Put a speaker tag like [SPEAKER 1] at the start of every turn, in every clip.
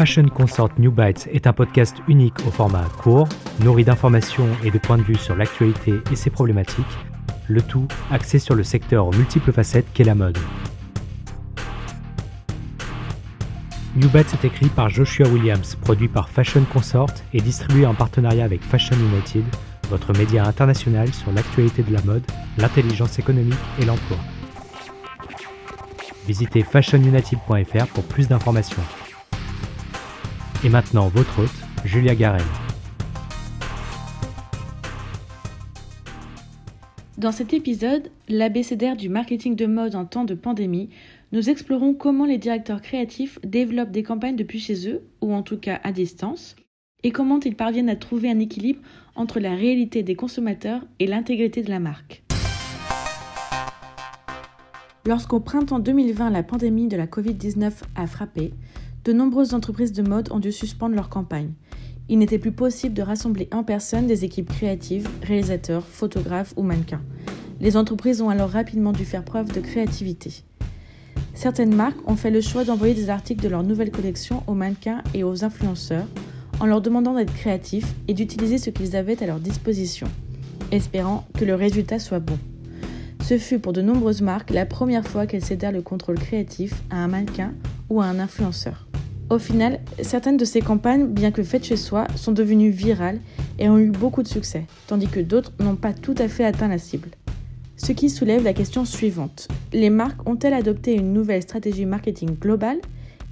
[SPEAKER 1] Fashion Consort New Bites est un podcast unique au format court, nourri d'informations et de points de vue sur l'actualité et ses problématiques, le tout axé sur le secteur aux multiples facettes qu'est la mode. New Bites est écrit par Joshua Williams, produit par Fashion Consort et distribué en partenariat avec Fashion United, votre média international sur l'actualité de la mode, l'intelligence économique et l'emploi. Visitez fashionunited.fr pour plus d'informations. Et maintenant, votre hôte, Julia Garel.
[SPEAKER 2] Dans cet épisode, l'abécédaire du marketing de mode en temps de pandémie, nous explorons comment les directeurs créatifs développent des campagnes depuis chez eux, ou en tout cas à distance, et comment ils parviennent à trouver un équilibre entre la réalité des consommateurs et l'intégrité de la marque. Lorsqu'au printemps 2020 la pandémie de la Covid-19 a frappé, de nombreuses entreprises de mode ont dû suspendre leur campagne. Il n'était plus possible de rassembler en personne des équipes créatives, réalisateurs, photographes ou mannequins. Les entreprises ont alors rapidement dû faire preuve de créativité. Certaines marques ont fait le choix d'envoyer des articles de leur nouvelle collection aux mannequins et aux influenceurs en leur demandant d'être créatifs et d'utiliser ce qu'ils avaient à leur disposition, espérant que le résultat soit bon. Ce fut pour de nombreuses marques la première fois qu'elles cédèrent le contrôle créatif à un mannequin ou à un influenceur. Au final, certaines de ces campagnes, bien que faites chez soi, sont devenues virales et ont eu beaucoup de succès, tandis que d'autres n'ont pas tout à fait atteint la cible. Ce qui soulève la question suivante. Les marques ont-elles adopté une nouvelle stratégie marketing globale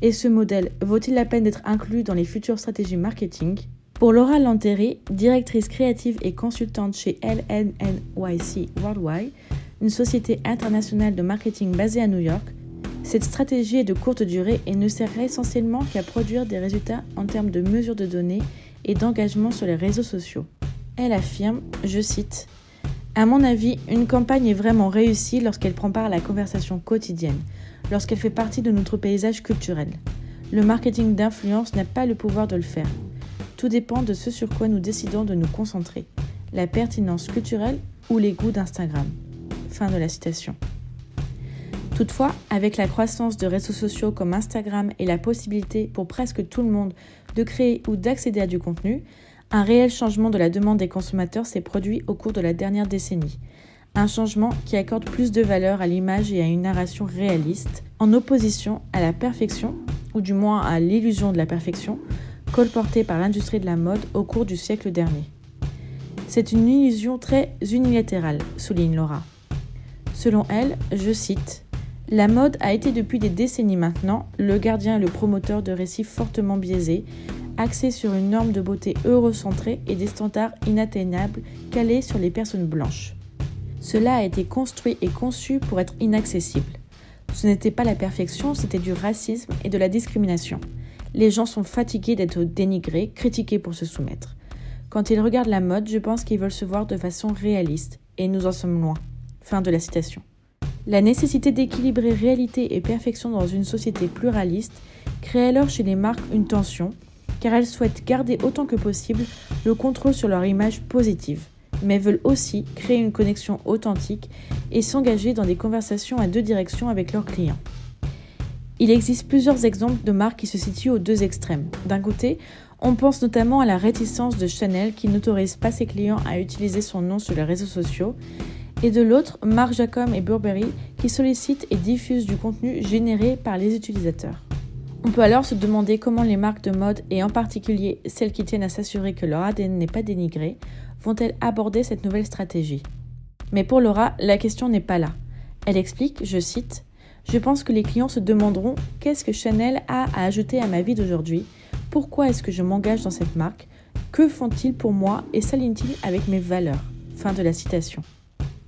[SPEAKER 2] Et ce modèle vaut-il la peine d'être inclus dans les futures stratégies marketing? Pour Laura Lanteri, directrice créative et consultante chez LNNYC Worldwide, une société internationale de marketing basée à New York, cette stratégie est de courte durée et ne sert essentiellement qu'à produire des résultats en termes de mesure de données et d'engagement sur les réseaux sociaux. Elle affirme, je cite, À mon avis, une campagne est vraiment réussie lorsqu'elle prend part à la conversation quotidienne, lorsqu'elle fait partie de notre paysage culturel. Le marketing d'influence n'a pas le pouvoir de le faire. Tout dépend de ce sur quoi nous décidons de nous concentrer, la pertinence culturelle ou les goûts d'Instagram. Fin de la citation. Toutefois, avec la croissance de réseaux sociaux comme Instagram et la possibilité pour presque tout le monde de créer ou d'accéder à du contenu, un réel changement de la demande des consommateurs s'est produit au cours de la dernière décennie. Un changement qui accorde plus de valeur à l'image et à une narration réaliste, en opposition à la perfection, ou du moins à l'illusion de la perfection, colportée par l'industrie de la mode au cours du siècle dernier. C'est une illusion très unilatérale, souligne Laura. Selon elle, je cite, la mode a été depuis des décennies maintenant le gardien et le promoteur de récits fortement biaisés, axés sur une norme de beauté eurocentrée et des standards inatteignables calés sur les personnes blanches. Cela a été construit et conçu pour être inaccessible. Ce n'était pas la perfection, c'était du racisme et de la discrimination. Les gens sont fatigués d'être dénigrés, critiqués pour se soumettre. Quand ils regardent la mode, je pense qu'ils veulent se voir de façon réaliste, et nous en sommes loin. Fin de la citation. La nécessité d'équilibrer réalité et perfection dans une société pluraliste crée alors chez les marques une tension, car elles souhaitent garder autant que possible le contrôle sur leur image positive, mais veulent aussi créer une connexion authentique et s'engager dans des conversations à deux directions avec leurs clients. Il existe plusieurs exemples de marques qui se situent aux deux extrêmes. D'un côté, on pense notamment à la réticence de Chanel qui n'autorise pas ses clients à utiliser son nom sur les réseaux sociaux et de l'autre, Marc Jacom et Burberry qui sollicitent et diffusent du contenu généré par les utilisateurs. On peut alors se demander comment les marques de mode, et en particulier celles qui tiennent à s'assurer que leur ADN n'est pas dénigré, vont-elles aborder cette nouvelle stratégie? Mais pour Laura, la question n'est pas là. Elle explique, je cite, Je pense que les clients se demanderont qu'est-ce que Chanel a à ajouter à ma vie d'aujourd'hui, pourquoi est-ce que je m'engage dans cette marque, que font-ils pour moi? Et s'alignent-ils avec mes valeurs? Fin de la citation.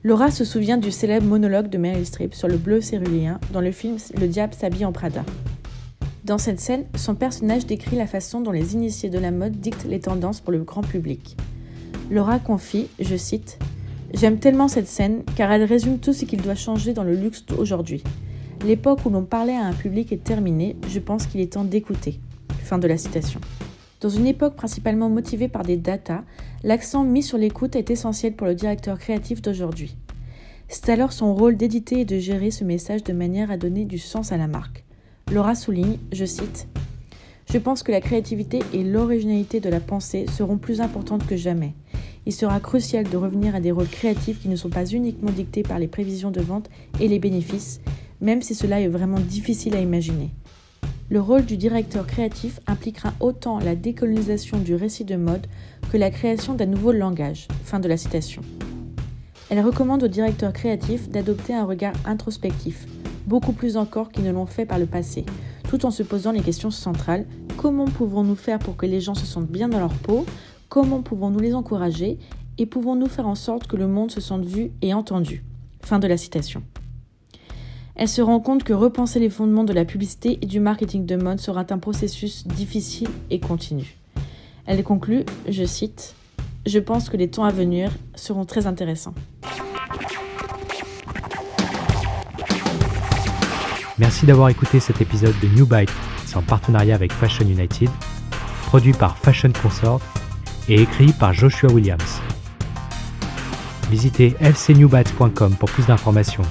[SPEAKER 2] Laura se souvient du célèbre monologue de Meryl Streep sur le bleu cérulien dans le film Le diable s'habille en Prada. Dans cette scène, son personnage décrit la façon dont les initiés de la mode dictent les tendances pour le grand public. Laura confie, je cite, J'aime tellement cette scène car elle résume tout ce qu'il doit changer dans le luxe aujourd'hui. L'époque où l'on parlait à un public est terminée, je pense qu'il est temps d'écouter. Fin de la citation. Dans une époque principalement motivée par des datas, l'accent mis sur l'écoute est essentiel pour le directeur créatif d'aujourd'hui. C'est alors son rôle d'éditer et de gérer ce message de manière à donner du sens à la marque. Laura souligne, je cite, Je pense que la créativité et l'originalité de la pensée seront plus importantes que jamais. Il sera crucial de revenir à des rôles créatifs qui ne sont pas uniquement dictés par les prévisions de vente et les bénéfices, même si cela est vraiment difficile à imaginer. Le rôle du directeur créatif impliquera autant la décolonisation du récit de mode que la création d'un nouveau langage. Fin de la citation. Elle recommande aux directeurs créatifs d'adopter un regard introspectif, beaucoup plus encore qu'ils ne l'ont fait par le passé, tout en se posant les questions centrales comment pouvons-nous faire pour que les gens se sentent bien dans leur peau? Comment pouvons-nous les encourager? Et pouvons-nous faire en sorte que le monde se sente vu et entendu? Fin de la citation. Elle se rend compte que repenser les fondements de la publicité et du marketing de mode sera un processus difficile et continu. Elle conclut, je cite, Je pense que les temps à venir seront très intéressants.
[SPEAKER 1] Merci d'avoir écouté cet épisode de New Bite en partenariat avec Fashion United, produit par Fashion Consort et écrit par Joshua Williams. Visitez fcnewbytes.com pour plus d'informations.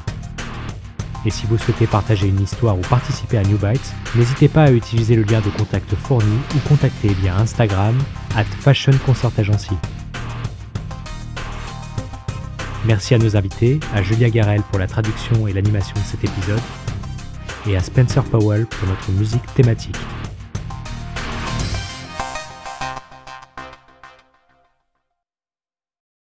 [SPEAKER 1] Et si vous souhaitez partager une histoire ou participer à New Bytes, n'hésitez pas à utiliser le lien de contact fourni ou contacter via Instagram at Fashion Agency. Merci à nos invités, à Julia Garel pour la traduction et l'animation de cet épisode, et à Spencer Powell pour notre musique thématique.